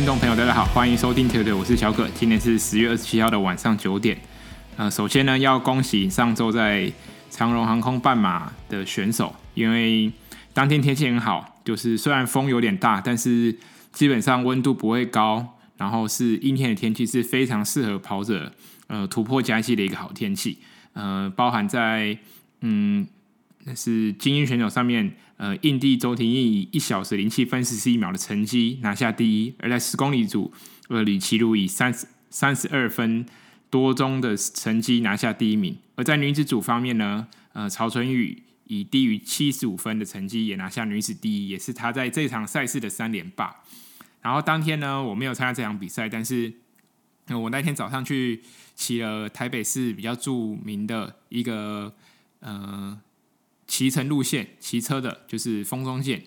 听众朋友，大家好，欢迎收听《铁队》，我是小可。今天是十月二十七号的晚上九点。呃，首先呢，要恭喜上周在长荣航空半马的选手，因为当天天气很好，就是虽然风有点大，但是基本上温度不会高，然后是阴天的天气，是非常适合跑者呃突破佳绩的一个好天气。呃，包含在嗯，那是精英选手上面。呃，印地周廷义以一小时零七分四十一秒的成绩拿下第一，而在十公里组，呃，李琦儒以三十三十二分多钟的成绩拿下第一名。而在女子组方面呢，呃，曹纯宇以低于七十五分的成绩也拿下女子第一，也是她在这场赛事的三连霸。然后当天呢，我没有参加这场比赛，但是我那天早上去骑了台北市比较著名的一个呃。骑乘路线，骑车的就是丰中线，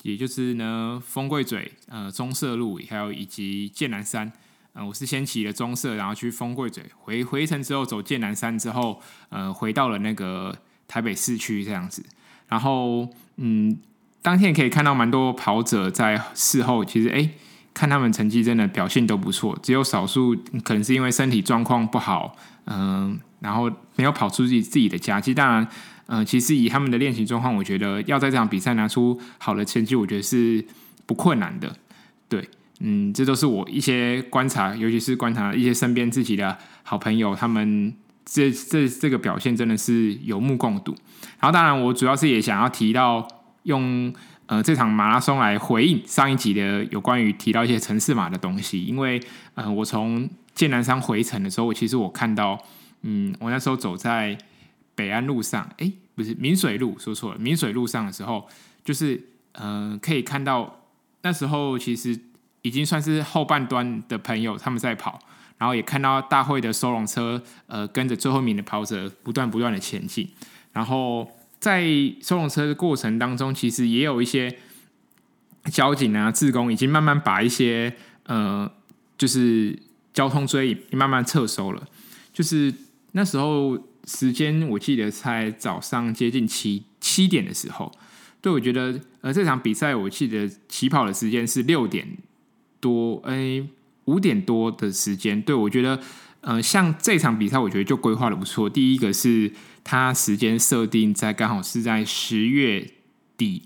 也就是呢丰贵嘴、呃中社路，还有以及剑南山。呃，我是先骑了棕色，然后去丰贵嘴，回回程之后走剑南山之后，呃，回到了那个台北市区这样子。然后，嗯，当天可以看到蛮多跑者在事后，其实哎，看他们成绩真的表现都不错，只有少数可能是因为身体状况不好，嗯、然后没有跑出自己自己的佳绩。当然。嗯、其实以他们的练习状况，我觉得要在这场比赛拿出好的成绩，我觉得是不困难的。对，嗯，这都是我一些观察，尤其是观察一些身边自己的好朋友，他们这这这个表现真的是有目共睹。然后，当然，我主要是也想要提到用呃这场马拉松来回应上一集的有关于提到一些城市马的东西，因为呃，我从剑南山回程的时候，我其实我看到，嗯，我那时候走在。北安路上，哎，不是明水路，说错了。明水路上的时候，就是嗯、呃，可以看到那时候其实已经算是后半段的朋友他们在跑，然后也看到大会的收容车，呃，跟着最后一名的跑者不断不断的前进。然后在收容车的过程当中，其实也有一些交警啊、志工已经慢慢把一些呃，就是交通锥引慢慢撤收了。就是那时候。时间我记得在早上接近七七点的时候，对，我觉得呃这场比赛我记得起跑的时间是六点多，哎五点多的时间，对，我觉得呃像这场比赛我觉得就规划的不错。第一个是它时间设定在刚好是在十月底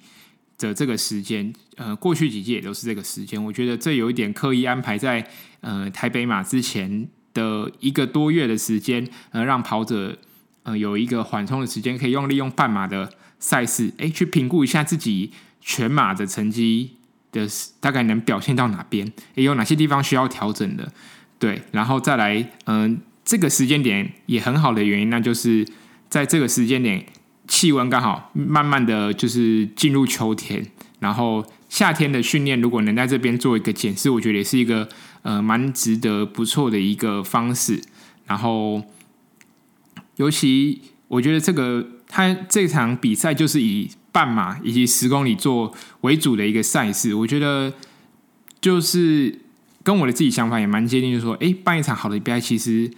的这个时间，呃过去几届也都是这个时间，我觉得这有一点刻意安排在呃台北马之前的一个多月的时间，呃让跑者。呃，有一个缓冲的时间，可以用利用半马的赛事，哎，去评估一下自己全马的成绩的大概能表现到哪边，也有哪些地方需要调整的，对，然后再来，嗯、这个时间点也很好的原因，那就是在这个时间点，气温刚好慢慢的就是进入秋天，然后夏天的训练如果能在这边做一个检视，我觉得也是一个呃蛮值得不错的一个方式，然后。尤其我觉得这个他这场比赛就是以半马以及十公里做为主的一个赛事，我觉得就是跟我的自己想法也蛮接近，就是说，哎，办一场好的比赛，其实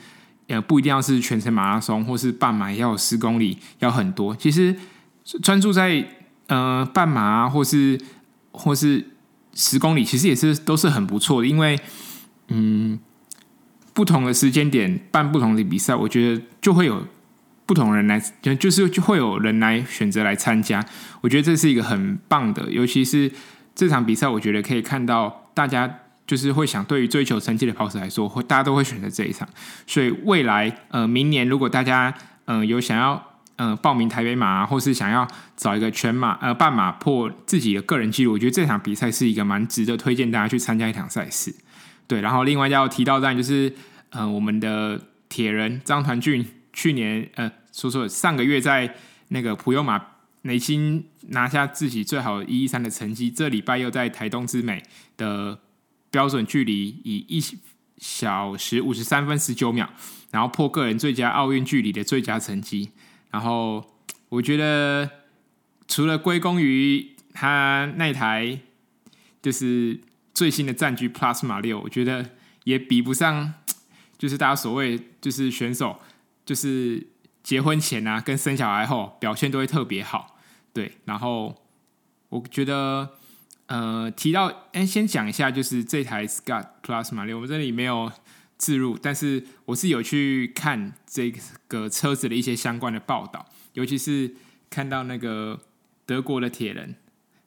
呃不一定要是全程马拉松，或是半马要有十公里要很多，其实专注在呃半马啊，或是或是十公里，其实也是都是很不错的，因为嗯。不同的时间点办不同的比赛，我觉得就会有不同人来，就就是就会有人来选择来参加。我觉得这是一个很棒的，尤其是这场比赛，我觉得可以看到大家就是会想，对于追求成绩的跑者来说，会大家都会选择这一场。所以未来呃，明年如果大家呃有想要呃报名台北马，或是想要找一个全马呃半马破自己的个人纪录，我觉得这场比赛是一个蛮值得推荐大家去参加一场赛事。对，然后另外要提到的就是，呃，我们的铁人张团俊去年，呃，说说上个月在那个普悠玛内心拿下自己最好一一三的成绩，这礼拜又在台东之美的标准距离以一小时五十三分十九秒，然后破个人最佳奥运距离的最佳成绩。然后我觉得除了归功于他那台，就是。最新的战駒 Plasma 六，我觉得也比不上，就是大家所谓就是选手，就是结婚前啊，跟生小孩后表现都会特别好，对。然后我觉得，呃提到，哎，先讲一下，就是这台 Scott Plus 马力，我们这里没有置入，但是我是有去看这个车子的一些相关的报道，尤其是看到那个德国的铁人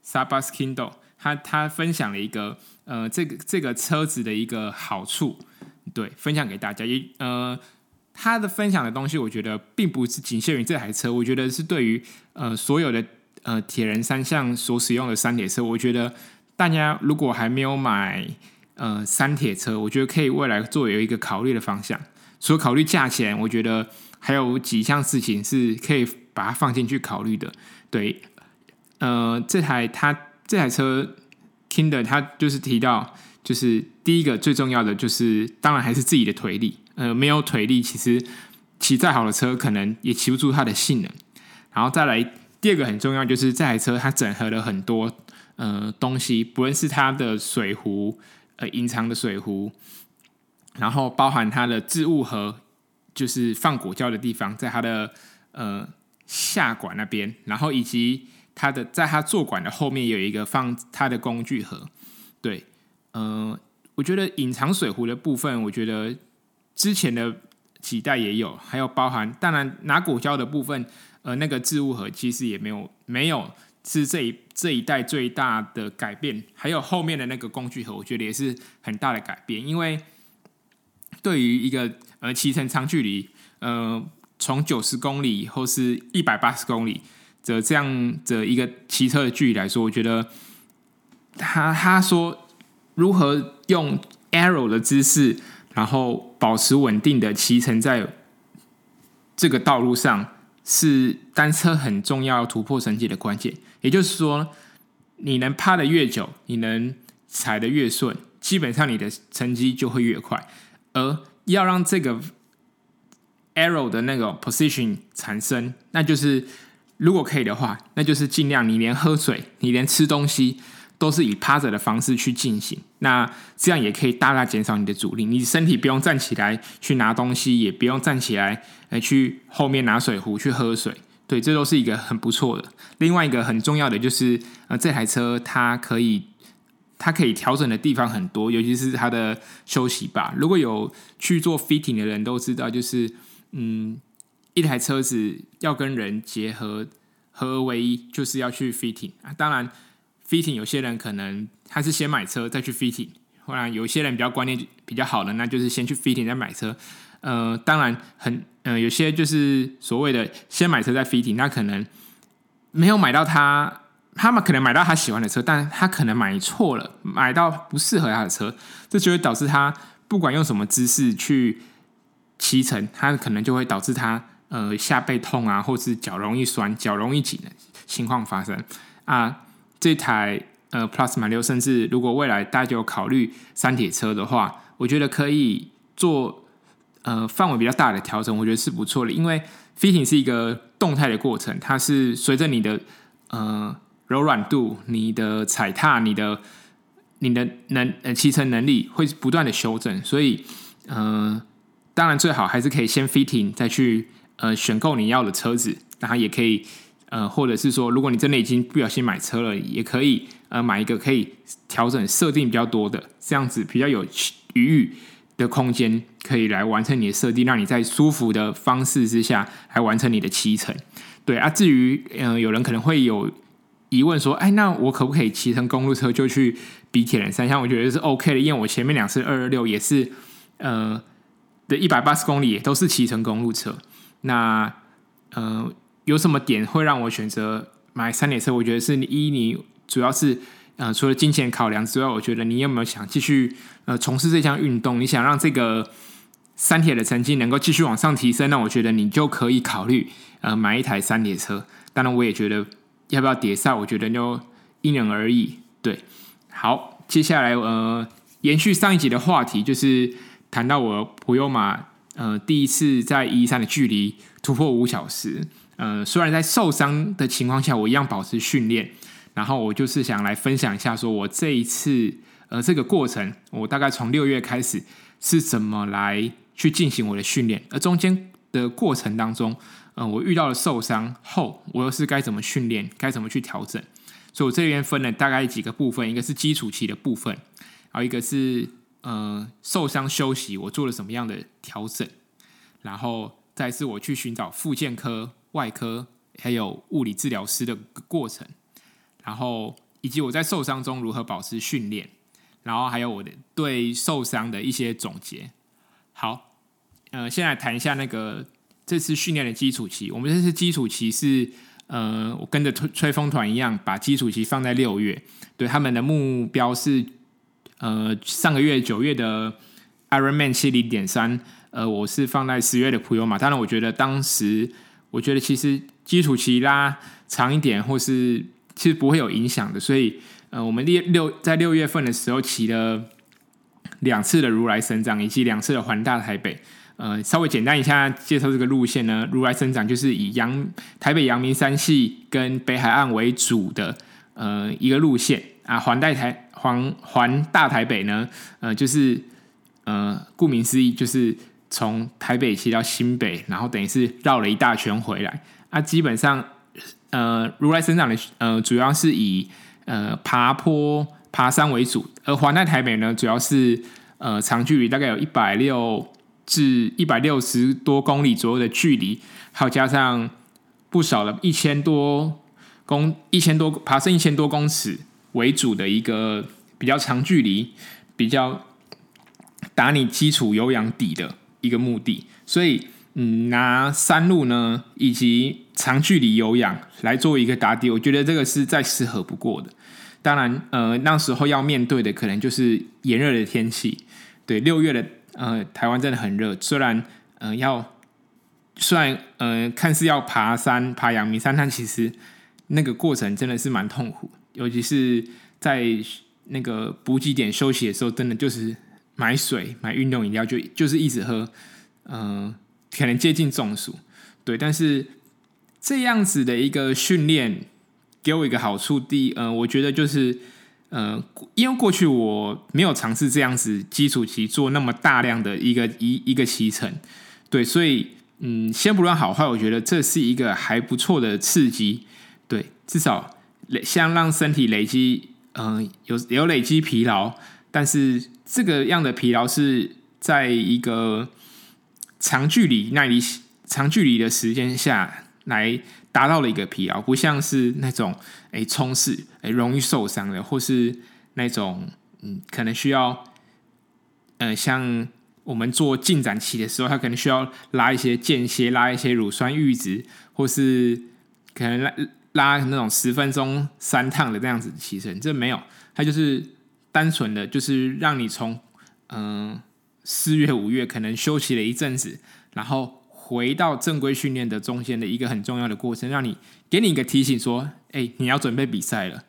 Sebastian Kiendoll，他他分享了一个呃这个这个车子的一个好处，对，分享给大家，也呃。他的分享的东西，我觉得并不是仅限于这台车。我觉得是对于呃所有的呃铁人三项所使用的三铁车，我觉得大家如果还没有买呃三铁车，我觉得可以未来作为一个考虑的方向。除了考虑价钱，我觉得还有几项事情是可以把它放进去考虑的。对，呃，这台他这台车 Kiendoll 他就是提到，就是第一个最重要的就是，当然还是自己的腿力。呃，没有腿力，其实骑再好的车，可能也骑不出它的性能。然后再来第二个很重要，就是这台车它整合了很多呃东西，不论是它的水壶，呃隐藏的水壶，然后包含它的置物盒，就是放果胶的地方，在它的呃下管那边，然后以及它的在它坐管的后面有一个放它的工具盒。对，呃，我觉得隐藏水壶的部分，我觉得。之前的几代也有，还有包含当然拿果胶的部分，呃，那个置物盒其实也没有没有是这一这一代最大的改变，还有后面的那个工具盒，我觉得也是很大的改变，因为对于一个呃骑乘长距离，呃，从九十公里或是一百八十公里的这样的一个骑车的距离来说，我觉得他他说如何用 arrow 的姿势。然后保持稳定的骑乘在这个道路上，是单车很重要突破成绩的关键。也就是说，你能趴得越久，你能踩得越顺，基本上你的成绩就会越快。而要让这个 aero 的那个 position 产生，那就是如果可以的话，那就是尽量你连喝水，你连吃东西。都是以趴着的方式去进行，那这样也可以大大减少你的阻力。你身体不用站起来去拿东西，也不用站起来来去后面拿水壶去喝水。对，这都是一个很不错的。另外一个很重要的就是，呃，这台车它可以它可以调整的地方很多，尤其是它的休息吧。如果有去做 fitting 的人都知道，就是嗯，一台车子要跟人结合合为一，就是要去 fitting 啊。当然。Fitting 有些人可能他是先买车再去 fitting，或者有些人比较观念比较好的，那就是先去 fitting 再买车。呃，当然很呃有些就是所谓的先买车再 fitting，那可能没有买到他，他们可能买到他喜欢的车，但他可能买错了，买到不适合他的车，这就会导致他不管用什么姿势去骑乘，他可能就会导致他呃下背痛啊，或是脚容易酸、脚容易紧的情况发生啊。这台呃 Plus 马六，甚至如果未来大家有考虑三铁车的话，我觉得可以做呃范围比较大的调整，我觉得是不错的。因为 fitting 是一个动态的过程，它是随着你的呃柔软度、你的踩踏、你的你的能呃骑乘能力会不断的修正，所以呃当然最好还是可以先 fitting 再去呃选购你要的车子，然后也可以。呃，或者是说，如果你真的已经不小心买车了，也可以呃买一个可以调整设定比较多的，这样子比较有余裕的空间，可以来完成你的设定，让你在舒服的方式之下来完成你的骑乘。对啊，至于呃有人可能会有疑问说，哎，那我可不可以骑乘公路车就去比铁人三项？我觉得是 OK 的，因为我前面两次二二六也是呃的一百八十公里也都是骑乘公路车，那呃。有什么点会让我选择买三铁车？我觉得是你一，你主要是呃，除了金钱考量之外，我觉得你有没有想继续呃从事这项运动？你想让这个三铁的成绩能够继续往上提升，那我觉得你就可以考虑呃买一台三铁车。当然，我也觉得要不要叠赛，我觉得就因人而异。对，好，接下来呃，延续上一集的话题，就是谈到我普悠马呃第一次在一三的距离突破五小时。呃，虽然在受伤的情况下，我一样保持训练。然后我就是想来分享一下，说我这一次呃这个过程，我大概从六月开始是怎么来去进行我的训练，而中间的过程当中，呃，我遇到了受伤后，我又是该怎么训练，该怎么去调整。所以我这边分了大概几个部分，一个是基础期的部分，然后一个是呃受伤休息，我做了什么样的调整，然后再是我去寻找复健科、外科还有物理治疗师的过程，然后以及我在受伤中如何保持训练，然后还有我的对受伤的一些总结。好。呃，先来谈一下那个这次训练的基础期。我们这次基础期是，呃，我跟着吹吹风团一样，把基础期放在六月。对，他们的目标是，呃，上个月九月的 Ironman 七零点三，呃，我是放在十月的普悠马。当然，我觉得当时，我觉得其实基础期拉长一点，或是其实不会有影响的。所以，呃，我们六六在六月份的时候骑了两次的如来神掌，以及两次的环大台北。呃，稍微简单一下介绍这个路线呢。如来神掌就是以阳台北阳明山系跟北海岸为主的呃一个路线啊。环带台环环大台北呢，呃，就是呃顾名思义，就是从台北骑到新北，然后等于是绕了一大圈回来。啊，基本上呃如来生长的呃主要是以呃爬坡爬山为主，而环带台北呢主要是呃长距离，大概有一百六。至一百六十多公里左右的距离，还有加上不少的一千多公一千多爬升一千多公尺为主的一个比较长距离，比较打你基础有氧底的一个目的。所以，嗯，拿山路呢以及长距离有氧来做一个打底，我觉得这个是再适合不过的。当然，呃，那时候要面对的可能就是炎热的天气，对，六月的。呃，台湾真的很热，虽然呃要虽然呃看似要爬山爬阳明山，但其实那个过程真的是蛮痛苦，尤其是在那个补给点休息的时候，真的就是买水买运动饮料就就是一直喝，嗯、可能接近中暑，对，但是这样子的一个训练给我一个好处，第一，呃，我觉得就是。呃，因为过去我没有尝试这样子基础期做那么大量的一个一一个骑程，对，所以嗯，先不论好坏，我觉得这是一个还不错的刺激，对，至少累像让身体累积，嗯、有有累积疲劳，但是这个样的疲劳是在一个长距离耐力长距离的时间下来。达到了一个疲劳，不像是那种诶冲刺诶容易受伤的，或是那种嗯可能需要，呃像我们做进展期的时候，他可能需要拉一些间歇，拉一些乳酸阈值，或是可能拉拉那种十分钟三趟的这样子骑乘，这没有，它就是单纯的就是让你从嗯四月五月可能休息了一阵子，然后。回到正规训练的中间的一个很重要的过程，让你给你一个提醒，说：“哎，你要准备比赛了。”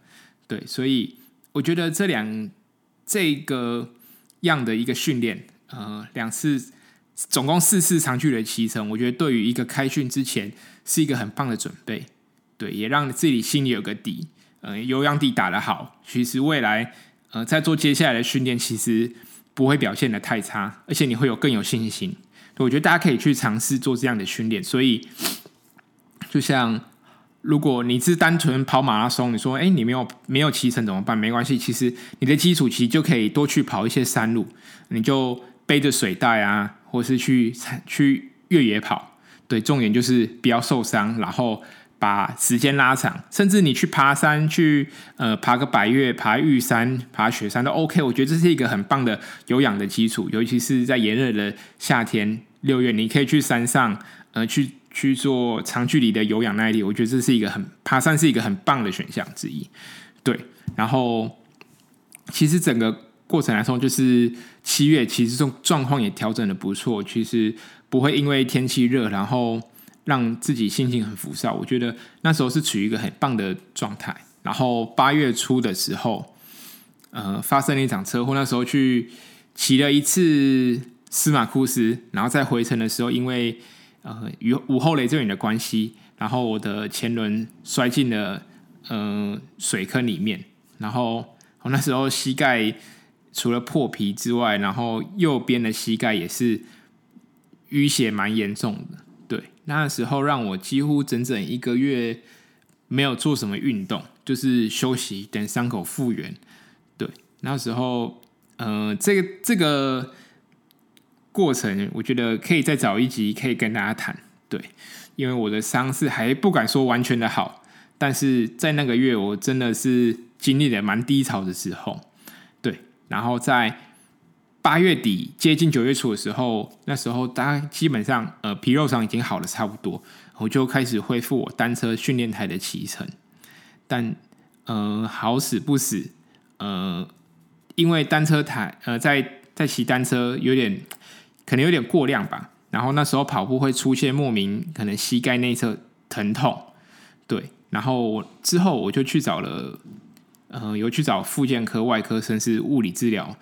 对，所以我觉得这两这个样的一个训练，呃，两次总共四次长距离骑乘，我觉得对于一个开训之前是一个很棒的准备。对，也让自己心里有个底，呃，有氧底打得好，其实未来呃在做接下来的训练，其实不会表现得太差，而且你会有更有信心。我觉得大家可以去尝试做这样的训练，所以就像如果你是单纯跑马拉松，你说哎，你没有没有骑乘怎么办？没关系，其实你的基础其实就可以多去跑一些山路，你就背着水袋啊，或是去去越野跑。对，重点就是不要受伤，然后把时间拉长，甚至你去爬山，去呃爬个百岳、爬玉山、爬雪山都 OK。我觉得这是一个很棒的有氧的基础，尤其是在炎热的夏天。六月你可以去山上，呃，去去做长距离的有氧耐力，我觉得这是一个很爬山是一个很棒的选项之一。对，然后其实整个过程来说，就是七月其实这种状况也调整的不错，其实不会因为天气热，然后让自己心情很浮躁。我觉得那时候是处于一个很棒的状态。然后八月初的时候，呃，发生了一场车祸，那时候去骑了一次。司马库斯，然后在回程的时候，因为呃雨午后雷阵雨的关系，然后我的前轮摔进了呃水坑里面，然后我那时候膝盖除了破皮之外，然后右边的膝盖也是淤血蛮严重的。对，那时候让我几乎整整一个月没有做什么运动，就是休息，等伤口复原。对，那时候，呃，这个这个过程，我觉得可以再找一集可以跟大家谈。对，因为我的伤势还不敢说完全的好，但是在那个月，我真的是经历了蛮低潮的时候。对，然后在八月底接近九月初的时候，那时候大家基本上呃皮肉伤已经好了差不多，我就开始恢复我单车训练台的骑乘。但呃好死不死，呃因为单车台呃在在骑单车有点可能有点过量吧，然后那时候跑步会出现莫名可能膝盖内侧疼痛，对，然后之后我就去找了呃有去找复健科、外科，甚至物理治疗。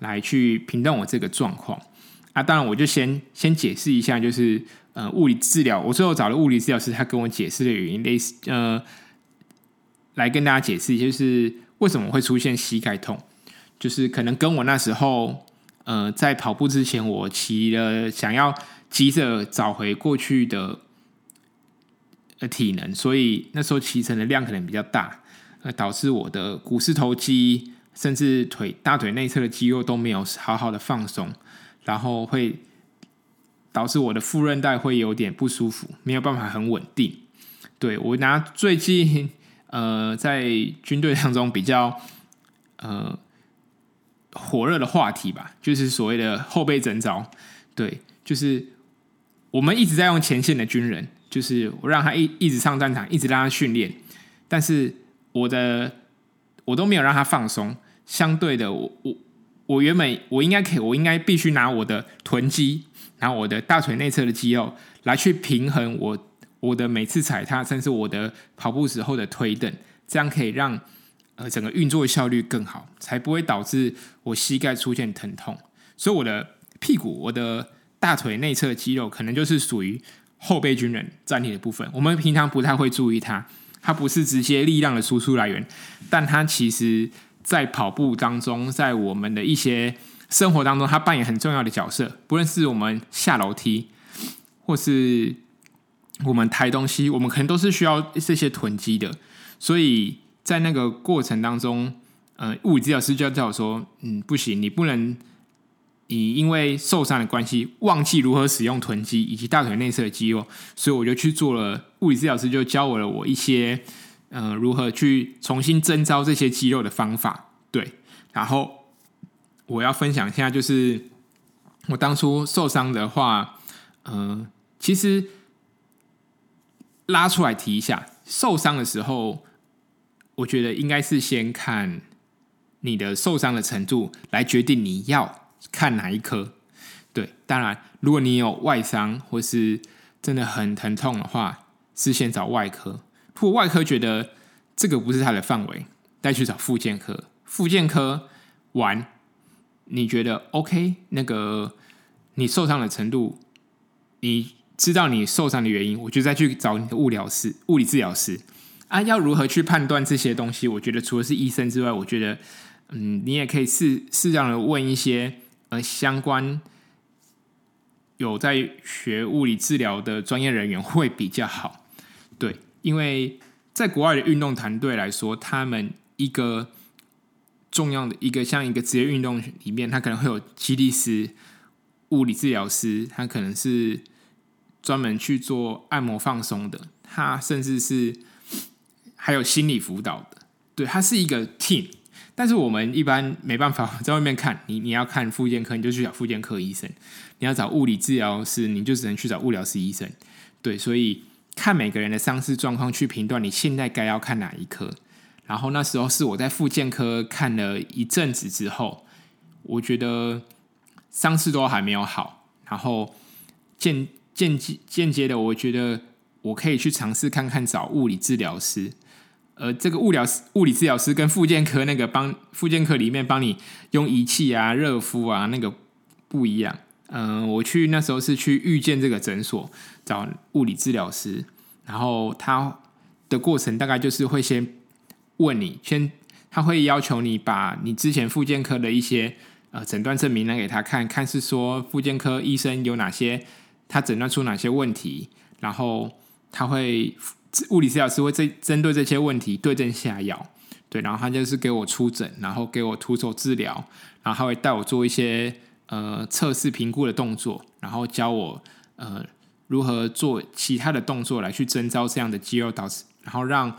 来去评断我这个状况啊，当然我就先先解释一下，就是呃物理治疗，我最后找了物理治疗师，他跟我解释的原因类似呃，来跟大家解释一下，就是为什么会出现膝盖痛，就是可能跟我那时候呃在跑步之前，我骑了想要急着找回过去的呃体能，所以那时候骑乘的量可能比较大，呃导致我的股四头肌。甚至腿大腿内侧的肌肉都没有好好的放松，然后会导致我的副韧带会有点不舒服，没有办法很稳定。对，我拿最近呃在军队当中比较呃火热的话题吧，就是所谓的后备征召。对，就是我们一直在用前线的军人，就是我让他一一直上战场，一直让他训练，但是我的我都没有让他放松。相对的，我我我原本我应该可以，我应该必须拿我的臀肌，拿我的大腿内侧的肌肉来去平衡我我的每次踩踏，甚至我的跑步时候的推蹬，这样可以让呃整个运作效率更好，才不会导致我膝盖出现疼痛。所以我的屁股、我的大腿内侧肌肉，可能就是属于后备军人站立的部分。我们平常不太会注意它，它不是直接力量的输出来源，但它其实。在跑步当中，在我们的一些生活当中，它扮演很重要的角色。不论是我们下楼梯，或是我们抬东西，我们可能都是需要这些臀肌的。所以在那个过程当中，呃，物理治疗师就要叫我说：“嗯，不行，你不能你因为受伤的关系，忘记如何使用臀肌以及大腿内侧的肌肉。”所以我就去做了，物理治疗师就教我了我一些。嗯、呃，如何去重新征召这些肌肉的方法？对，然后我要分享一下，就是我当初受伤的话，嗯、呃，其实拉出来提一下，受伤的时候，我觉得应该是先看你的受伤的程度来决定你要看哪一科。对，当然，如果你有外伤或是真的很疼痛的话，是先找外科。或外科觉得这个不是他的范围，再去找复健科。复健科完，你觉得 OK？那个你受伤的程度，你知道你受伤的原因，我就再去找你的物疗师、物理治疗师啊。要如何去判断这些东西？我觉得除了是医生之外，我觉得嗯，你也可以适适当的问一些呃相关有在学物理治疗的专业人员会比较好。因为在国外的运动团队来说，他们一个重要的一个像一个职业运动里面，他可能会有肌力师、物理治疗师，他可能是专门去做按摩放松的，他甚至是还有心理辅导的。对，他是一个 team。但是我们一般没办法在外面看，你你要看复健科，你就去找复健科医生；你要找物理治疗师，你就只能去找物疗师医生。对，所以。看每个人的伤势状况去评断你现在该要看哪一科，然后那时候是我在复健科看了一阵子之后，我觉得伤势都还没有好，然后间间接间接的，我觉得我可以去尝试看看找物理治疗师，而这个物疗物理治疗师跟复健科那个帮复健科里面帮你用仪器啊热敷啊那个不一样。嗯、我去那时候是去遇见这个诊所找物理治疗师，然后他的过程大概就是会先问你，先他会要求你把你之前复健科的一些呃诊断证明拿给他看，看是说复健科医生有哪些，他诊断出哪些问题，然后他会物理治疗师会针针对这些问题对症下药，对，然后他就是给我出诊，然后给我徒手治疗，然后他会带我做一些呃测试评估的动作，然后教我呃如何做其他的动作来去征召这样的肌肉，导致然后让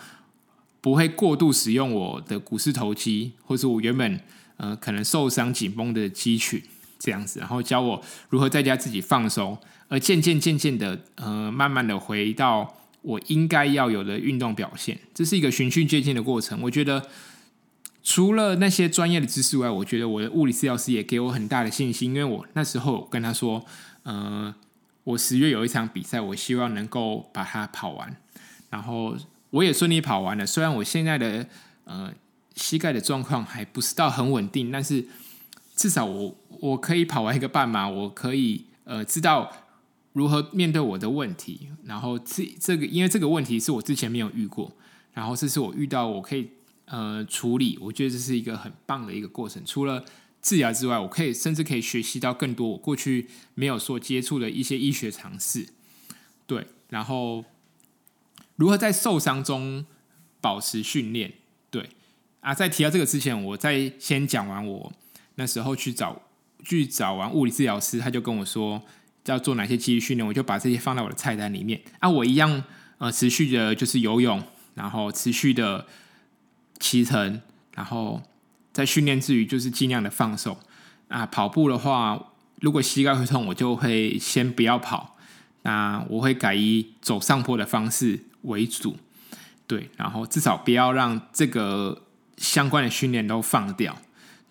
不会过度使用我的股四头肌，或是我原本呃可能受伤紧绷的肌群这样子，然后教我如何在家自己放松，而渐渐渐渐的呃慢慢的回到。我应该要有的运动表现，这是一个循序渐进的过程。我觉得除了那些专业的知识外，我觉得我的物理治疗师也给我很大的信心，因为我那时候跟他说，呃，我十月有一场比赛，我希望能够把它跑完，然后我也顺利跑完了。虽然我现在的呃膝盖的状况还不是到很稳定，但是至少我我可以跑完一个半马，我可以呃知道。如何面对我的问题？然后这这个，因为这个问题是我之前没有遇过，然后这是我遇到，我可以呃处理。我觉得这是一个很棒的一个过程。除了治疗之外，我可以甚至可以学习到更多我过去没有所接触的一些医学常识。对，然后如何在受伤中保持训练？对啊，在提到这个之前，我再先讲完我那时候去找去找完物理治疗师，他就跟我说。要做哪些肌力训练，我就把这些放到我的菜单里面。啊，我一样呃，持续的就是游泳，然后持续的骑乘，然后在训练之余就是尽量的放松。啊，跑步的话，如果膝盖会痛，我就会先不要跑。那我会改以走上坡的方式为主，对，然后至少不要让这个相关的训练都放掉。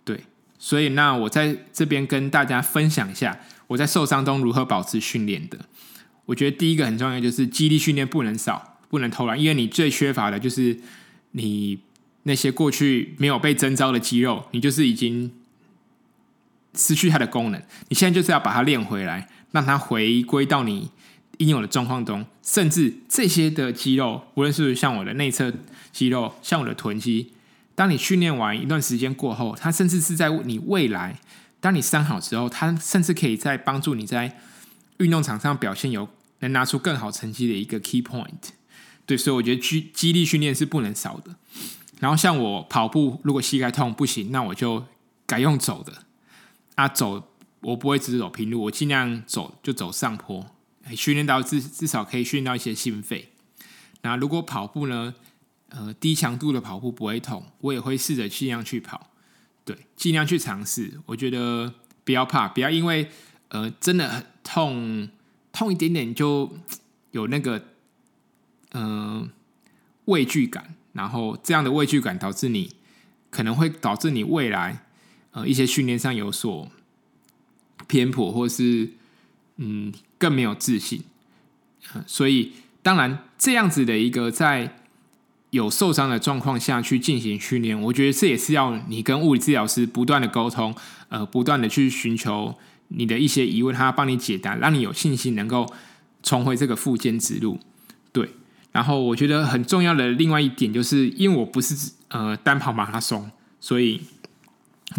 对，所以那我在这边跟大家分享一下。我在受伤中如何保持训练的？我觉得第一个很重要，就是肌力训练不能少，不能偷懒，因为你最缺乏的就是你那些过去没有被征召的肌肉，你就是已经失去它的功能。你现在就是要把它练回来，让它回归到你应有的状况中。甚至这些的肌肉，无论是像我的内侧肌肉，像我的臀肌，当你训练完一段时间过后，它甚至是在你未来。当你伤好之后，它甚至可以在帮助你在运动场上表现有能拿出更好成绩的一个 key point。对，所以我觉得肌肌力训练是不能少的。然后像我跑步，如果膝盖痛不行，那我就改用走的。啊，走我不会只走平路，我尽量走就走上坡，训练到至至少可以训练到一些心肺。那如果跑步呢，呃，低强度的跑步不会痛，我也会试着尽量去跑。对，尽量去尝试。我觉得不要怕，不要因为呃真的很痛，痛一点点就有那个嗯、畏惧感，然后这样的畏惧感导致你可能会导致你未来呃一些训练上有所偏颇，或是嗯更没有自信。所以当然这样子的一个在。有受伤的状况下去进行训练，我觉得这也是要你跟物理治疗师不断的沟通，呃，不断的去寻求你的一些疑问，他帮你解答，让你有信心能够重回这个复健之路。对，然后我觉得很重要的另外一点就是，因为我不是呃单跑马拉松，所以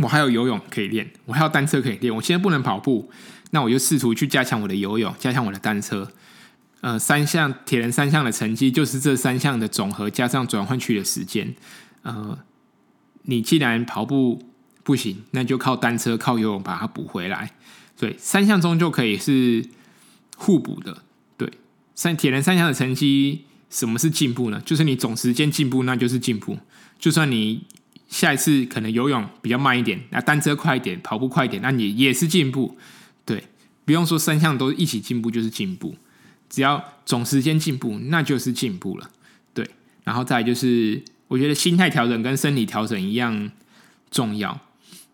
我还有游泳可以练，我还有单车可以练。我现在不能跑步，那我就试图去加强我的游泳，加强我的单车。呃，三项铁人三项的成绩就是这三项的总和，加上转换区的时间。呃，你既然跑步不行，那就靠单车、靠游泳把它补回来。对，三项中就可以是互补的。对，三铁人三项的成绩，什么是进步呢？就是你总时间进步，那就是进步。就算你下一次可能游泳比较慢一点，那单车快一点，跑步快一点，那你也是进步。对，不用说三项都一起进步就是进步。只要总时间进步，那就是进步了，对。然后再就是，我觉得心态调整跟身体调整一样重要，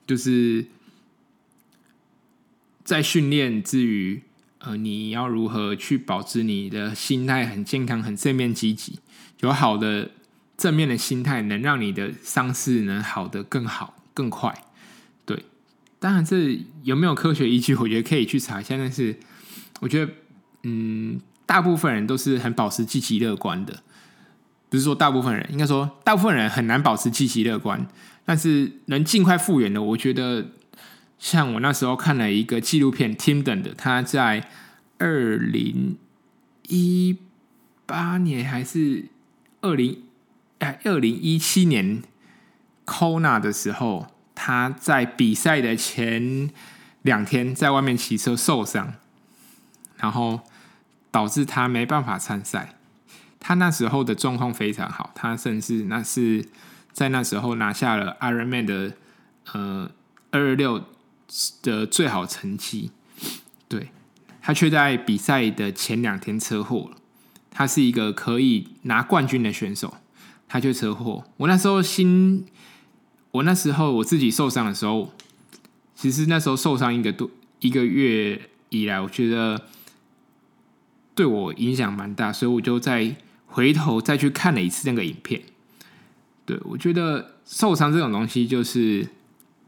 就是在训练之余，呃，你要如何去保持你的心态很健康、很正面积极，有好的正面的心态，能让你的伤势能好得更好、更快。对，当然这有没有科学依据，我觉得可以去查一下。但是我觉得。嗯，大部分人都是很保持积极乐观的，不是说大部分人，应该说大部分人很难保持积极乐观，但是能尽快复原的，我觉得像我那时候看了一个纪录片，Tim Dunn 的，他在二零一八年还是二零哎二零一七年 Kona 的时候，他在比赛的前两天在外面骑车受伤，然后导致他没办法参赛。他那时候的状况非常好，他甚至那是在那时候拿下了 Ironman 的呃二二六的最好成绩。对，他却在比赛的前两天车祸了。他是一个可以拿冠军的选手，他却车祸。我那时候心，我那时候我自己受伤的时候，其实那时候受伤一个多一个月以来，我觉得对我影响蛮大，所以我就再回头再去看了一次那个影片。对，我觉得受伤这种东西，就是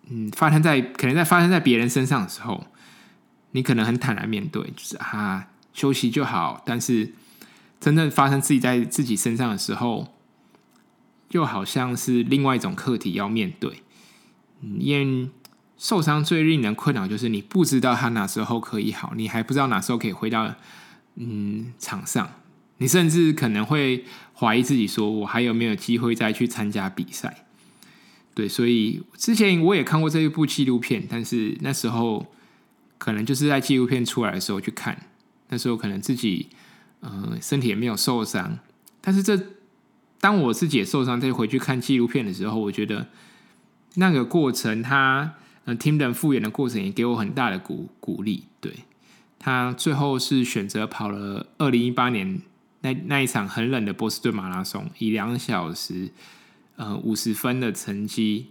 嗯，发生在可能在发生在别人身上的时候，你可能很坦然面对，就是啊，休息就好，但是。真正发生自己在自己身上的时候，又好像是另外一种课题要面对。嗯，因为受伤最令人困扰就是你不知道他哪时候可以好，你还不知道哪时候可以回到嗯场上，你甚至可能会怀疑自己，说我还有没有机会再去参加比赛？对，所以之前我也看过这一部纪录片，但是那时候可能就是在纪录片出来的时候去看，那时候可能自己。嗯，身体也没有受伤，但是这当我自己也受伤，再回去看纪录片的时候，我觉得那个过程他，他嗯，Tim 的复原的过程也给我很大的鼓鼓励。对，他最后是选择跑了二零一八年那那一场很冷的波士顿马拉松，以两小时呃五十分的成绩，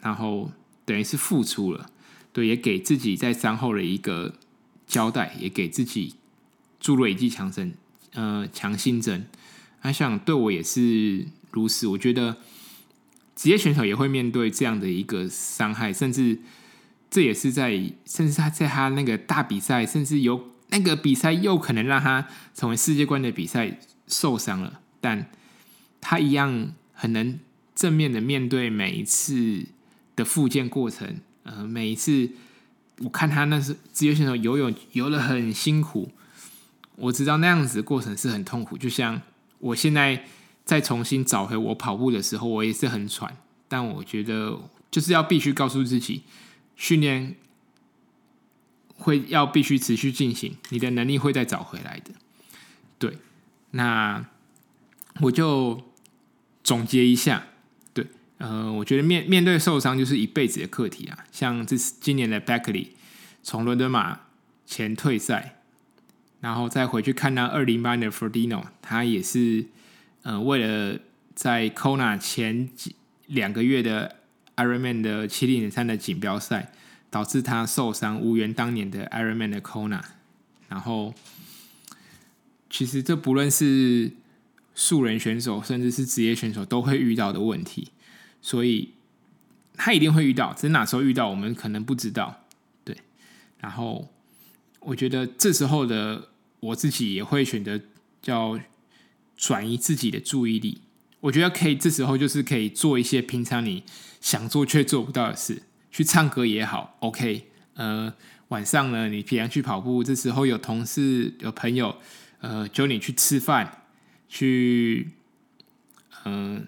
然后等于是付出了。对，也给自己在伤后的一个交代，也给自己注入一剂强身。呃，强心针，我想对我也是如此。我觉得职业选手也会面对这样的一个伤害，甚至这也是在，甚至他在他那个大比赛，甚至有那个比赛又可能让他成为世界冠的比赛受伤了，但他一样很能正面的面对每一次的复健过程。呃，每一次我看他那是自由选手游泳游的很辛苦。我知道那样子的过程是很痛苦，就像我现在再重新找回我跑步的时候，我也是很喘。但我觉得就是要必须告诉自己，训练会要必须持续进行，你的能力会再找回来的。对，那我就总结一下，呃，我觉得面面对受伤就是一辈子的课题啊。像这是今年的 Beckley 从伦敦马前退赛。然后再回去看那二零八的 Ferdino，他也是呃为了在 Kona 前几两个月的 Ironman 的七零点三的锦标赛，导致他受伤，无缘当年的 Ironman 的 Kona。然后其实这不论是素人选手，甚至是职业选手，都会遇到的问题，所以他一定会遇到，只是哪时候遇到，我们可能不知道。对，然后。我觉得这时候的我自己也会选择叫转移自己的注意力。我觉得可以，这时候就是可以做一些平常你想做却做不到的事，去唱歌也好。OK，呃，晚上呢，你平常去跑步，这时候有同事有朋友，呃，叫你去吃饭，去嗯、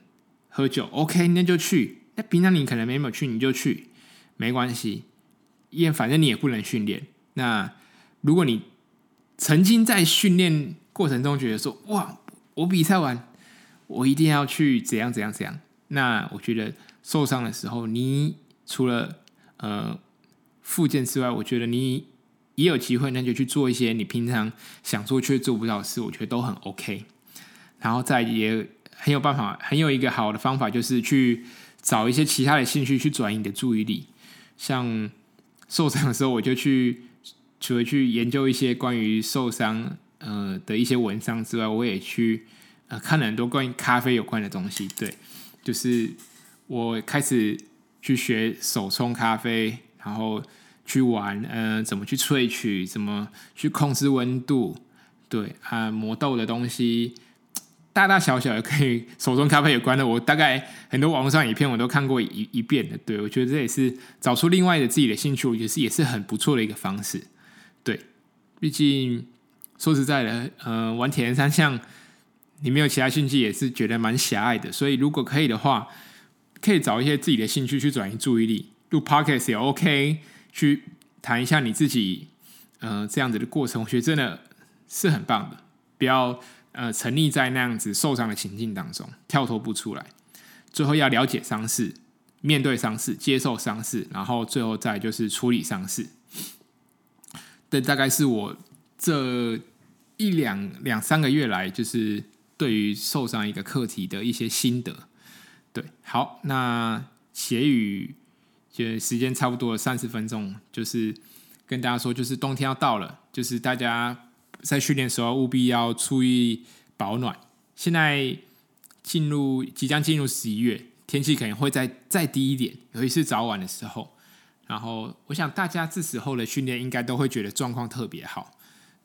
喝酒，OK，那就去。那平常你可能没有去，你就去，没关系，因为反正你也不能训练。那如果你曾经在训练过程中觉得说，哇，我比赛完，我一定要去怎样怎样怎样，那我觉得受伤的时候，你除了呃复健之外，我觉得你也有机会，那就去做一些你平常想做却做不到的事，我觉得都很 OK。然后再也很有办法，很有一个好的方法，就是去找一些其他的兴趣去转移你的注意力。像受伤的时候，我就去。除了去研究一些关于受伤呃的一些文章之外，我也去呃看了很多关于咖啡有关的东西。对，就是我开始去学手冲咖啡，然后去玩呃怎么去萃取，怎么去控制温度。对啊，磨豆的东西，大大小小的可以手冲咖啡有关的，我大概很多网络上影片我都看过一一遍的。对，我觉得这也是找出另外的自己的兴趣，我觉得是也是很不错的一个方式。对，毕竟说实在的，呃，玩铁人三项，你没有其他兴趣，也是觉得蛮狭隘的。所以如果可以的话，可以找一些自己的兴趣去转移注意力，录 Podcast 也 OK，去谈一下你自己，呃，这样子的过程，我觉得真的是很棒的。不要呃沉溺在那样子受伤的情境当中，跳脱不出来。最后要了解伤势，面对伤势，接受伤势，然后最后再就是处理伤势。这大概是我这一两两三个月来，就是对于受伤一个课题的一些心得。对，好，那结语就时间差不多，三十分钟，就是跟大家说，就是冬天要到了，就是大家在训练时候务必要注意保暖。现在进入即将进入十一月，天气可能会再再低一点，尤其是早晚的时候。然后我想大家这时候的训练应该都会觉得状况特别好，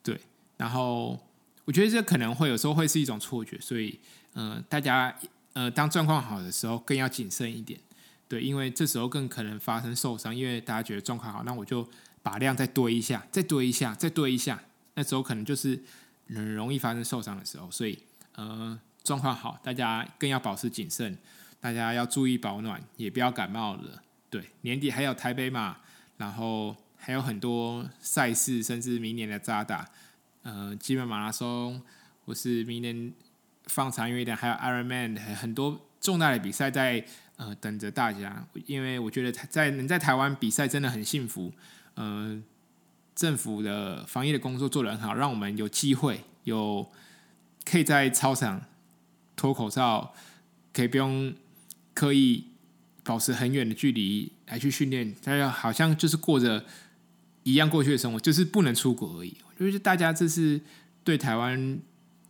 对。然后我觉得这可能会有时候会是一种错觉，所以嗯、大家。呃，当状况好的时候，更要谨慎一点，对，因为这时候更可能发生受伤。因为大家觉得状况好，那我就把量再堆一下，再堆一下，再堆一下，那时候可能就是很容易发生受伤的时候。所以，呃，状况好，大家更要保持谨慎，大家要注意保暖，也不要感冒了。对，年底还有台北马，然后还有很多赛事，甚至明年的渣打，呃，基本马拉松，或是明年。放长远一点，还有 Ironman 很多重大的比赛在呃等着大家。因为我觉得在能在台湾比赛真的很幸福。呃，政府的防疫的工作做得很好，让我们有机会有可以在操场脱口罩，可以不用刻意保持很远的距离来去训练，大家好像就是过着一样过去的生活，就是不能出国而已。就是大家这是对台湾。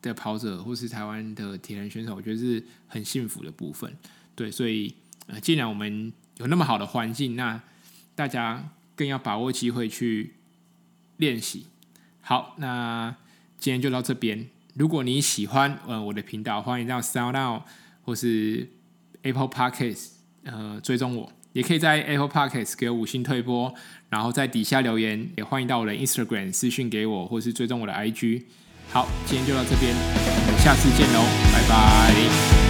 的跑者或是台湾的铁人选手，我觉得是很幸福的部分。对，所以呃，既然我们有那么好的环境，那大家更要把握机会去练习。好，那今天就到这边。如果你喜欢呃我的频道，欢迎到 Sound Out 或是 Apple Podcast 呃追踪我，也可以在 Apple Podcast 给我五星推播，然后在底下留言，也欢迎到我的 Instagram 私讯给我，或是追踪我的 IG。好，今天就到这边，我们下次见喽，拜拜。